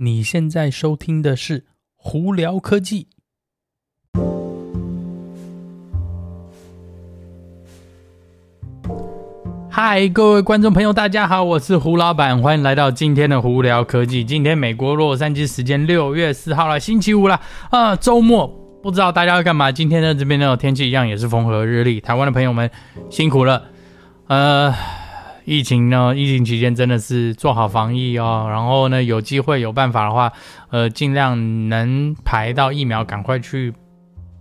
你现在收听的是胡聊科技。嗨，各位观众朋友，大家好，我是胡老板，欢迎来到今天的胡聊科技。今天美国洛杉矶时间六月四号了，星期五了啊，周末不知道大家要干嘛？今天呢，这边呢天气一样也是风和日丽，台湾的朋友们辛苦了，呃。疫情呢？疫情期间真的是做好防疫哦，然后呢，有机会有办法的话，呃，尽量能排到疫苗，赶快去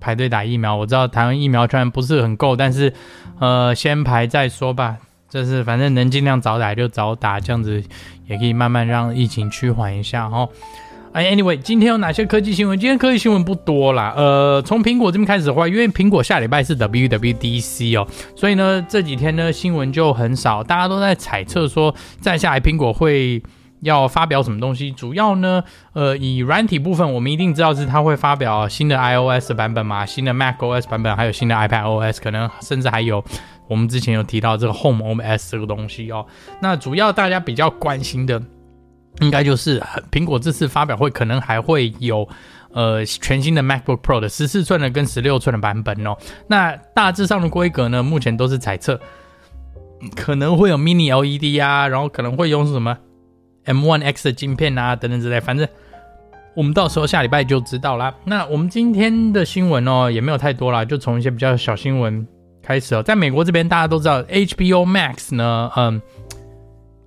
排队打疫苗。我知道台湾疫苗虽然不是很够，但是呃，先排再说吧。就是反正能尽量早打就早打，这样子也可以慢慢让疫情趋缓一下哦。哎，anyway，今天有哪些科技新闻？今天科技新闻不多啦。呃，从苹果这边开始的话，因为苹果下礼拜是 WWDC 哦，所以呢这几天呢新闻就很少，大家都在猜测说，再下来苹果会要发表什么东西。主要呢，呃，以软体部分，我们一定知道是它会发表新的 iOS 版本嘛，新的 macOS 版本，还有新的 iPadOS，可能甚至还有我们之前有提到这个 HomeOS 这个东西哦。那主要大家比较关心的。应该就是苹果这次发表会可能还会有，呃，全新的 MacBook Pro 的十四寸的跟十六寸的版本哦。那大致上的规格呢，目前都是猜测，可能会有 Mini LED 啊，然后可能会用什么 M1 X 的晶片啊等等之类。反正我们到时候下礼拜就知道啦。那我们今天的新闻哦，也没有太多啦，就从一些比较小新闻开始哦。在美国这边，大家都知道 HBO Max 呢，嗯。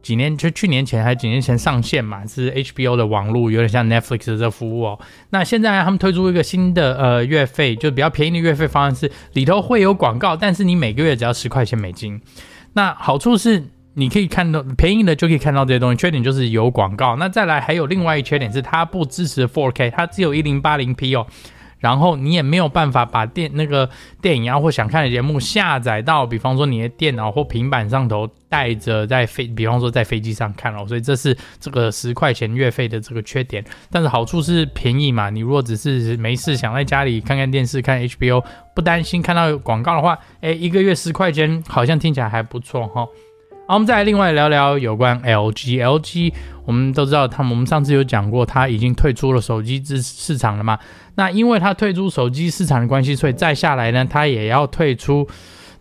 几年就去年前还是几年前上线嘛，是 HBO 的网络，有点像 Netflix 的这服务哦。那现在他们推出一个新的呃月费，就比较便宜的月费方案是里头会有广告，但是你每个月只要十块钱美金。那好处是你可以看到便宜的就可以看到这些东西，缺点就是有广告。那再来还有另外一缺点是它不支持 4K，它只有一零八零 P 哦。然后你也没有办法把电那个电影啊或想看的节目下载到，比方说你的电脑或平板上头带着在飞，比方说在飞机上看哦，所以这是这个十块钱月费的这个缺点。但是好处是便宜嘛，你如果只是没事想在家里看看电视看 HBO，不担心看到广告的话，诶，一个月十块钱好像听起来还不错哈。好，我们再来另外聊聊有关 LG。LG 我们都知道，他们我们上次有讲过，他已经退出了手机市市场了嘛。那因为他退出手机市场的关系，所以再下来呢，他也要退出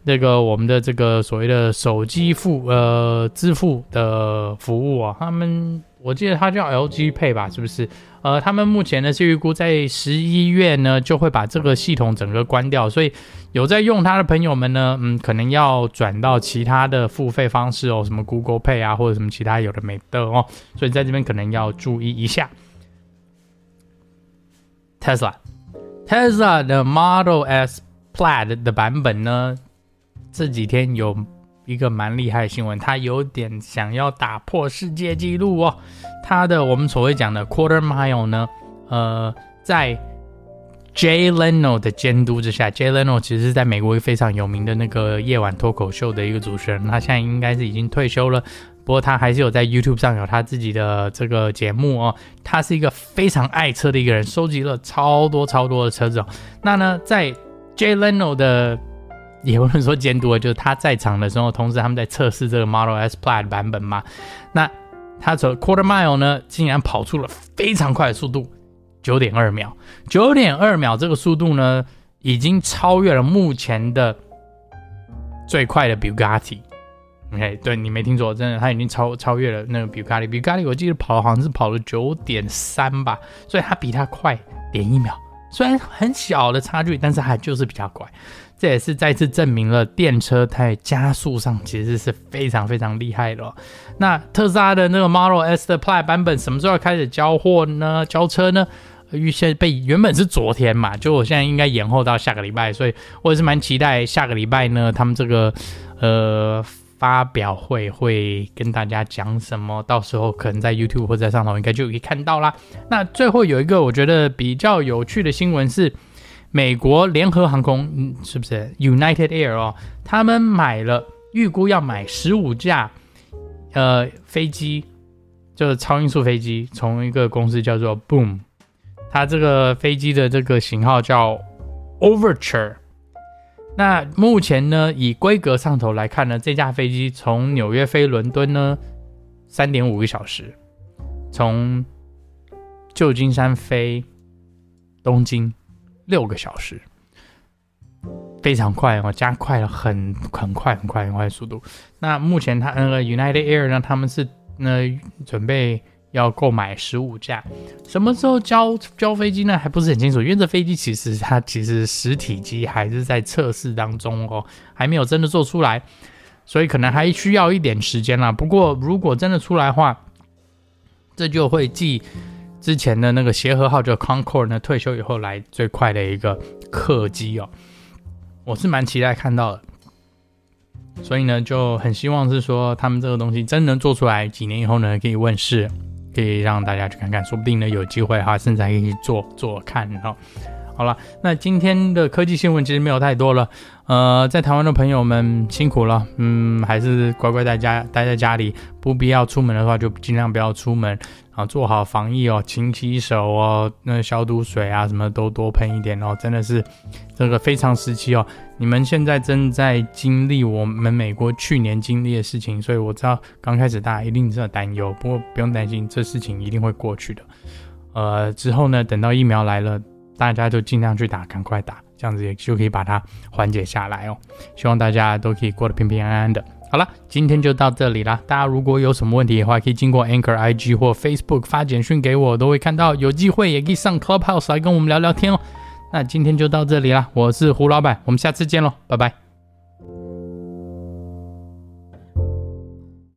那个我们的这个所谓的手机付呃支付的服务啊。他们我记得它叫 LG Pay 吧，是不是？呃，他们目前呢是预估在十一月呢就会把这个系统整个关掉，所以有在用它的朋友们呢，嗯，可能要转到其他的付费方式哦，什么 Google Pay 啊，或者什么其他有的没的哦，所以在这边可能要注意一下。Tesla，Tesla 的 Model S Plaid 的版本呢，这几天有一个蛮厉害的新闻，他有点想要打破世界纪录哦。他的我们所谓讲的 Quarter Mile 呢，呃，在 Jay Leno 的监督之下，Jay Leno 其实是在美国非常有名的那个夜晚脱口秀的一个主持人，他现在应该是已经退休了，不过他还是有在 YouTube 上有他自己的这个节目哦。他是一个非常爱车的一个人，收集了超多超多的车子哦。那呢，在 Jay Leno 的也不能说监督，就是他在场的时候，同时他们在测试这个 Model S Plaid 版本嘛，那。他走 quarter mile 呢，竟然跑出了非常快的速度，九点二秒。九点二秒这个速度呢，已经超越了目前的最快的 Bugatti。OK，对，你没听错，真的，他已经超超越了那个 Bugatti。Bugatti 我记得跑好像是跑了九点三吧，所以他比他快点一秒。虽然很小的差距，但是还就是比较快。这也是再次证明了电车在加速上其实是非常非常厉害的哦。那特斯拉的那个 Model S 的 Plaid 版本什么时候要开始交货呢？交车呢？预先被原本是昨天嘛，就我现在应该延后到下个礼拜，所以我也是蛮期待下个礼拜呢，他们这个呃发表会会跟大家讲什么，到时候可能在 YouTube 或者在上头应该就可以看到啦。那最后有一个我觉得比较有趣的新闻是。美国联合航空，嗯，是不是 United Air 哦？他们买了，预估要买十五架，呃，飞机，就是超音速飞机，从一个公司叫做 Boom，它这个飞机的这个型号叫 Overture。那目前呢，以规格上头来看呢，这架飞机从纽约飞伦敦呢，三点五个小时，从旧金山飞东京六个小时，非常快哦，加快了很很快很快很快的速度。那目前它那个 United Air 呢，他们是那准备。要购买十五架，什么时候交交飞机呢？还不是很清楚，因为这飞机其实它其实实体机还是在测试当中哦，还没有真的做出来，所以可能还需要一点时间啦。不过如果真的出来的话，这就会继之前的那个协和号就 Concorde 呢退休以后来最快的一个客机哦，我是蛮期待看到的。所以呢，就很希望是说他们这个东西真能做出来，几年以后呢可以问世。可以让大家去看看，说不定呢有机会哈，甚至还可以做做看哈。好了，那今天的科技新闻其实没有太多了。呃，在台湾的朋友们辛苦了，嗯，还是乖乖在家待在家里，不必要出门的话就尽量不要出门，然后做好防疫哦，勤洗手哦，那消毒水啊什么都多喷一点哦，真的是这个非常时期哦。你们现在正在经历我们美国去年经历的事情，所以我知道刚开始大家一定是担忧，不过不用担心，这事情一定会过去的。呃，之后呢，等到疫苗来了。大家就尽量去打，赶快打，这样子也就可以把它缓解下来哦。希望大家都可以过得平平安安的。好了，今天就到这里啦。大家如果有什么问题的话，可以经过 Anchor IG 或 Facebook 发简讯给我，都会看到。有机会也可以上 Clubhouse 来跟我们聊聊天哦。那今天就到这里啦，我是胡老板，我们下次见喽，拜拜。